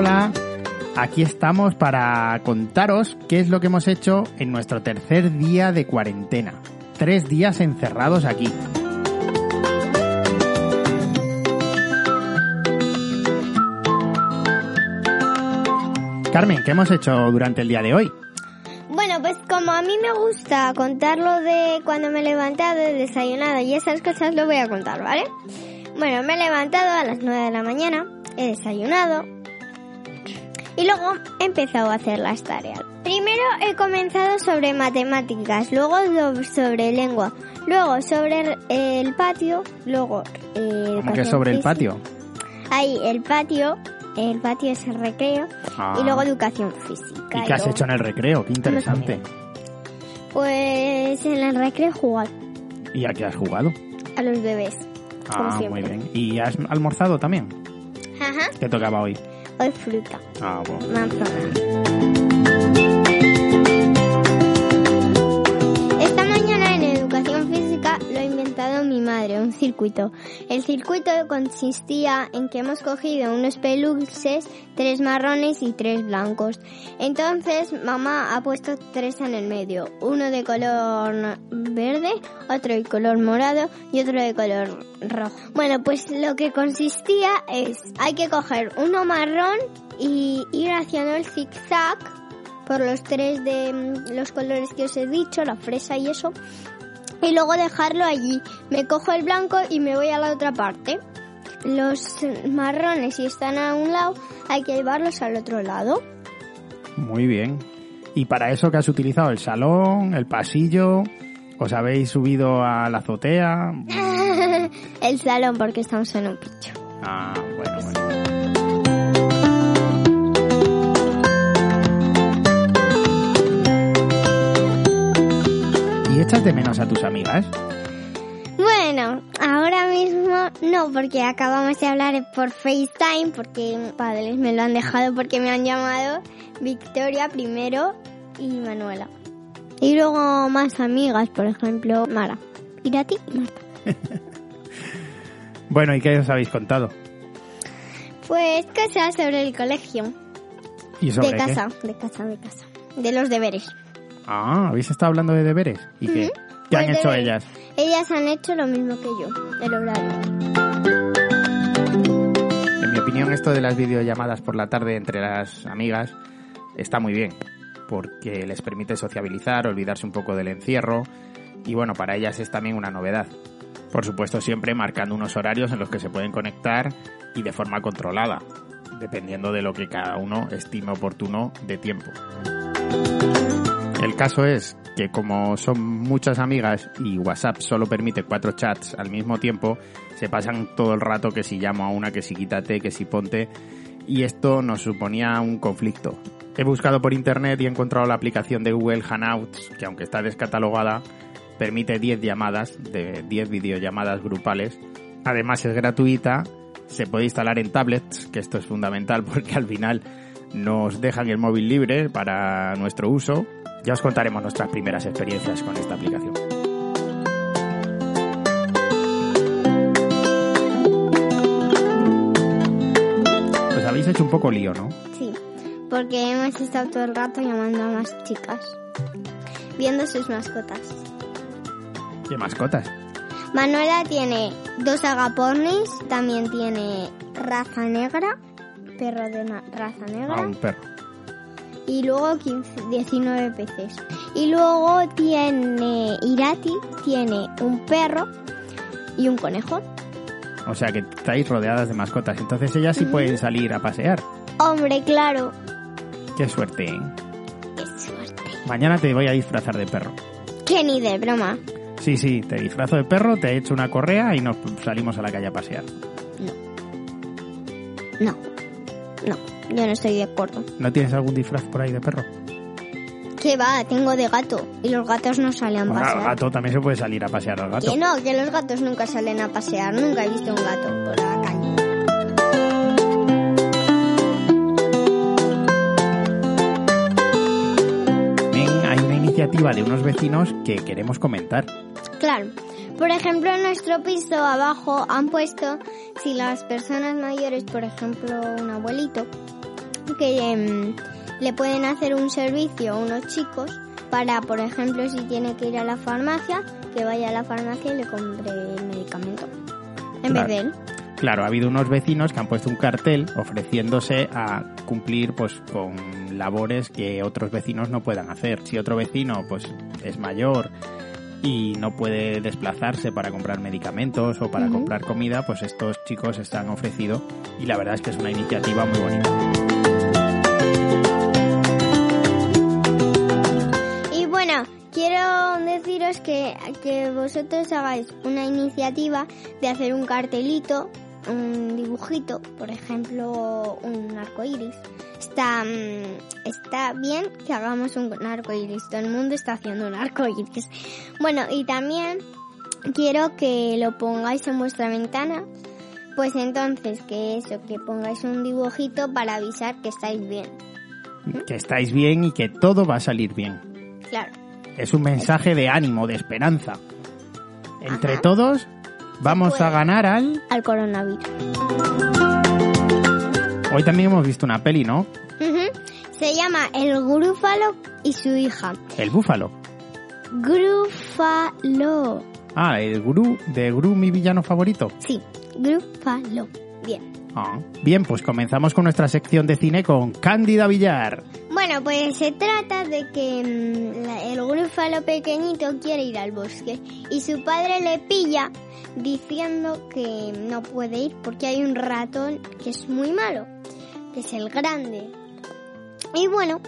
Hola. Aquí estamos para contaros qué es lo que hemos hecho en nuestro tercer día de cuarentena. Tres días encerrados aquí. Carmen, ¿qué hemos hecho durante el día de hoy? Bueno, pues como a mí me gusta contarlo de cuando me he levantado, he desayunado y esas cosas, lo voy a contar, ¿vale? Bueno, me he levantado a las 9 de la mañana, he desayunado y luego he empezado a hacer las tareas. Primero he comenzado sobre matemáticas, luego sobre lengua, luego sobre el patio, luego... Eh, ¿Cómo que sobre el patio? Ahí, el patio, el patio es el recreo Ah. y luego educación física. ¿Y qué has luego- hecho en el recreo? Qué interesante. Pues en el recreo jugar ¿Y a qué has jugado? a los bebés. Ah, muy bien. ¿Y has almorzado también? Ajá. ¿Qué tocaba hoy? Hoy fruta, Ah, bueno. manzana. Madre, un circuito. El circuito consistía en que hemos cogido unos peluches, tres marrones y tres blancos. Entonces mamá ha puesto tres en el medio, uno de color verde, otro de color morado y otro de color rojo. Bueno, pues lo que consistía es, hay que coger uno marrón y ir haciendo el zigzag por los tres de los colores que os he dicho, la fresa y eso, y luego dejarlo allí. Me cojo el blanco y me voy a la otra parte. Los marrones, si están a un lado, hay que llevarlos al otro lado. Muy bien. ¿Y para eso qué has utilizado? ¿El salón? ¿El pasillo? ¿Os habéis subido a la azotea? el salón, porque estamos en un picho. Ah, bueno, bueno. ¿Y echas de menos a tus amigas? Bueno, ahora mismo no, porque acabamos de hablar por FaceTime, porque mis padres me lo han dejado porque me han llamado Victoria primero y Manuela. Y luego más amigas, por ejemplo, Mara. Y Marta. Bueno, ¿y qué os habéis contado? Pues cosas sobre el colegio. ¿Y sobre De qué? casa, de casa, de casa. De los deberes. Ah, ¿habéis estado hablando de deberes? ¿Y qué? ¿Qué han Pues hecho deberes. ellas? Ellas han hecho lo mismo que yo, el horario. En mi opinión, esto de las videollamadas por la tarde entre las amigas está muy bien, porque les permite sociabilizar, olvidarse un poco del encierro, y bueno, para ellas es también una novedad. Por supuesto, siempre marcando unos horarios en los que se pueden conectar y de forma controlada, dependiendo de lo que cada uno estime oportuno de tiempo. El caso es que como son muchas amigas y WhatsApp solo permite cuatro chats al mismo tiempo, se pasan todo el rato que si llamo a una, que si quítate, que si ponte, y esto nos suponía un conflicto. He buscado por internet y he encontrado la aplicación de Google Hangouts, que aunque está descatalogada, permite 10 llamadas, de 10 videollamadas grupales. Además es gratuita, se puede instalar en tablets, que esto es fundamental porque al final nos dejan el móvil libre para nuestro uso. Ya os contaremos nuestras primeras experiencias con esta aplicación. Pues habéis hecho un poco lío, ¿no? Sí, porque hemos estado todo el rato llamando a más chicas, viendo sus mascotas. ¿Qué mascotas? Manuela tiene dos agapornis, también tiene raza negra, perro de raza Ah, negra, un perro. y luego 15, 19 peces. Y luego tiene Irati, tiene un perro y un conejo. O sea que estáis rodeadas de mascotas. Entonces ellas sí pueden salir a pasear. Hombre, claro. Qué suerte. Qué suerte. Mañana te voy a disfrazar de perro. Que ni de broma. Sí, sí, te disfrazo de perro, te echo una correa y nos salimos a la calle a pasear. No. No, yo no estoy de acuerdo. ¿No tienes algún disfraz por ahí de perro? ¿Qué va? Tengo de gato. Y los gatos no salen a pasear. gato también se puede salir a pasear al gato. Que no, que los gatos nunca salen a pasear. Nunca he visto un gato por la calle. Hay una iniciativa de unos vecinos que queremos comentar. Claro. Por ejemplo, en nuestro piso abajo han puesto, si las personas mayores, por ejemplo, un abuelito, que em, le pueden hacer un servicio a unos chicos para, por ejemplo, si tiene que ir a la farmacia, que vaya a la farmacia y le compre el medicamento. En Claro. vez de él. Claro, ha habido unos vecinos que han puesto un cartel ofreciéndose a cumplir pues con labores que otros vecinos no puedan hacer. Si otro vecino pues es mayor y no puede desplazarse para comprar medicamentos o para comprar comida, pues estos chicos están ofrecido y la verdad es que es una iniciativa muy bonita. Y bueno, quiero deciros que, que vosotros hagáis una iniciativa de hacer un cartelito, un dibujito, por ejemplo, un arco iris. Está, mm, está bien que hagamos un arco iris. Todo el mundo está haciendo un arco iris. Bueno, y también quiero que lo pongáis en vuestra ventana. Pues entonces, que eso, que pongáis un dibujito para avisar que estáis bien. Que estáis bien y que todo va a salir bien. Claro. Es un mensaje de ánimo, de esperanza. Entre Ajá. todos vamos a ganar al... Al coronavirus. Hoy también hemos visto una peli, ¿no? Se llama El Grúfalo y su hija. El búfalo. Grúfalo. Ah, el Gru, de Gru, mi villano favorito. Sí, Grúfalo. Bien. Ah. Bien, pues comenzamos con nuestra sección de cine con Cándida Villar. Bueno, pues se trata de que mm, el grúfalo pequeñito quiere ir al bosque y su padre le pilla diciendo que no puede ir porque hay un ratón que es muy malo, que es el grande. Y bueno,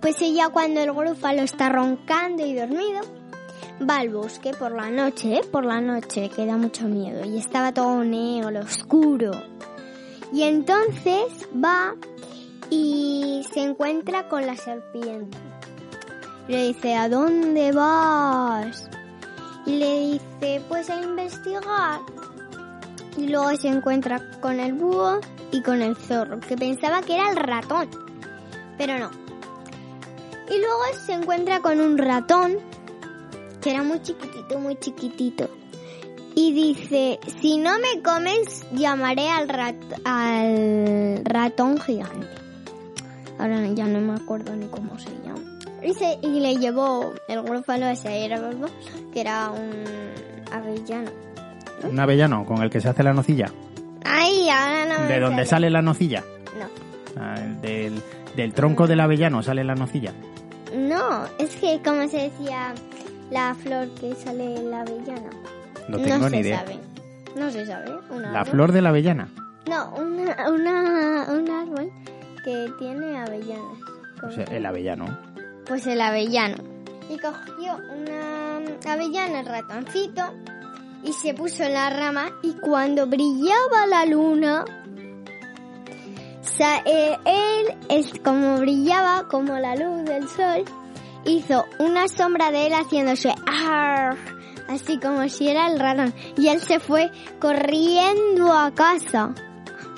pues ella cuando el grúfalo está roncando y dormido, va al bosque por la noche, ¿eh? por la noche, que da mucho miedo y estaba todo negro, oscuro. Y entonces va y se encuentra con la serpiente. Le dice, ¿a dónde vas? Y le dice, pues a investigar. Y luego se encuentra con el búho y con el zorro, que pensaba que era el ratón, pero no. Y luego se encuentra con un ratón, que era muy chiquitito, muy chiquitito. Y dice, si no me comes, llamaré al, rat- al ratón gigante. Ahora ya no me acuerdo ni cómo se llama. Y, y le llevó el grúfalo ese, que era un avellano. Un avellano con el que se hace la nocilla. Ay, ahora no me ¿De dónde sale la nocilla? No. Ah, del, del tronco del avellano sale la nocilla. No, es que como se decía la flor que sale en la avellana. No tengo se ni idea. sabe. No se sabe. un La árbol. flor de la avellana. No, una, una, un árbol que tiene avellanas. O ¿Cómo sea, se el avellano. Pues el avellano. Y cogió una avellana, el ratoncito, y se puso en la rama y cuando brillaba la luna, eh, él es como brillaba como la luz del sol, hizo una sombra de él haciéndose "Arr", así como si era el ratón. Y él se fue corriendo a casa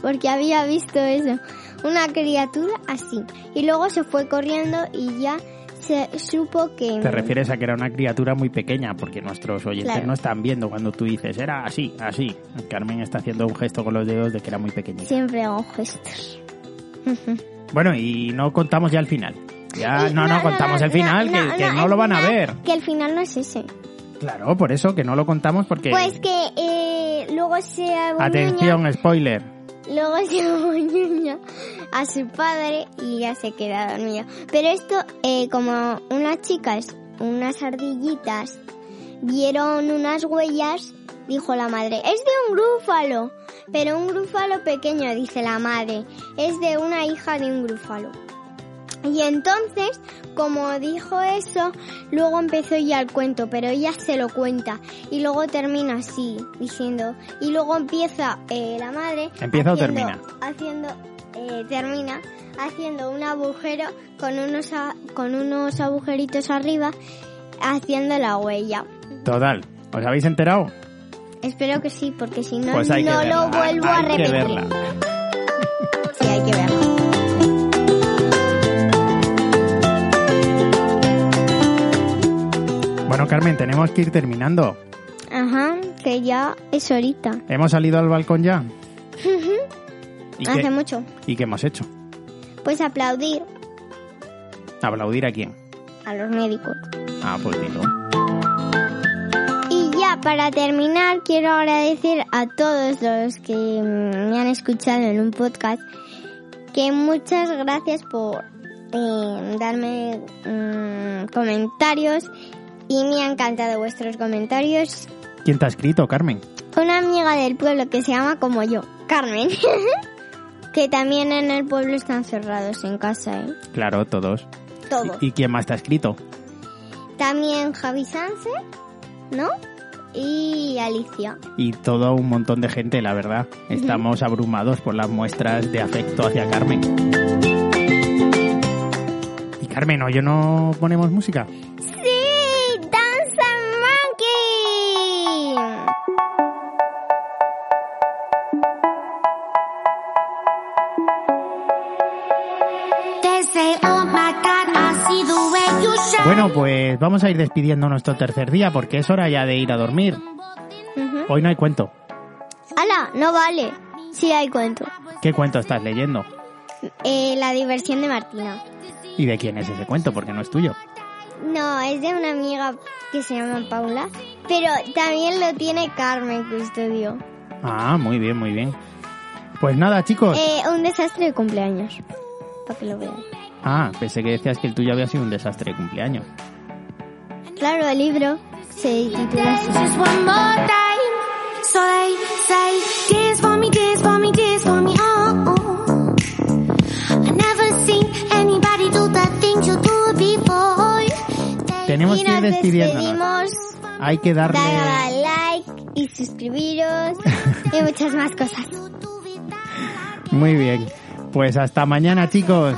porque había visto eso, una criatura así. Y luego se fue corriendo y ya se supo que... Te refieres a que era una criatura muy pequeña, porque nuestros oyentes Claro. no están viendo cuando tú dices, era así, así. Carmen está haciendo un gesto con los dedos de que era muy pequeñita. Siempre hago gestos. Bueno, y no contamos ya el final. Ya, Y no, no, contamos el final, que, que no, lo van a final- ver. Que el final no es ese. Claro, por eso, que no lo contamos porque... Pues que eh, luego se aboñuña, Atención, spoiler. Luego se aboñuña a su padre y ya se queda dormido. Pero esto, eh, como unas chicas, unas ardillitas, vieron unas huellas, dijo la madre, es de un grúfalo. Pero un grúfalo pequeño, dice la madre, es de una hija de un grúfalo. Y entonces, como dijo eso, luego empezó ya el cuento, pero ella se lo cuenta. Y luego termina así, diciendo. Y luego empieza eh, la madre. ¿Empieza o haciendo- termina? Haciendo, eh, termina haciendo un agujero con unos, a- con unos agujeritos arriba, haciendo la huella. Total, ¿os habéis enterado? Espero que sí, porque si no, Pues no verla, lo vuelvo a repetir. Carmen, tenemos que ir terminando. Ajá, que ya es horita. ¿Hemos salido al balcón ya? ¿Y Hace qué, mucho. ¿Y qué hemos hecho? Pues aplaudir ¿Aplaudir a quién? a los médicos. Ah, pues dilo. Y ya para terminar, quiero agradecer a todos los que me han escuchado en un podcast que muchas gracias por eh, darme mm, comentarios y me han encantado vuestros comentarios. ¿Quién te ha escrito, Carmen? Una amiga del pueblo que se llama como yo, Carmen, que también en el pueblo están cerrados en casa, ¿eh? Claro, todos. Todos. ¿Y quién más te ha escrito? También Javi Sanse, ¿no? Y Alicia. Y todo un montón de gente, la verdad. Estamos abrumados por las muestras de afecto hacia Carmen. Y Carmen, ¿hoy no ponemos música? Bueno, pues vamos a ir despidiendo nuestro tercer día porque es hora ya de ir a dormir. Hoy no hay cuento. ¡Hala! No vale. Sí hay cuento. ¿Qué cuento estás leyendo? Eh, la diversión de Martina. ¿Y de quién es ese cuento? Porque no es tuyo. No, es de una amiga que se llama Paula. Pero también lo tiene Carmen Custodio. Ah, muy bien, muy bien. Pues nada, chicos. Eh, un desastre de cumpleaños. Para que lo vean. Ah, pensé que decías que el tuyo había sido un desastre de cumpleaños. Claro, el libro se titula así. Just one more time. So they say, dance for me, dance for me, dance for me. Oh, oh. I never seen anybody do the things you do before. They Tenemos que ir nos despidiéndonos. Hay que darle... A like y suscribiros y muchas más cosas. Muy bien. Pues hasta mañana, chicos.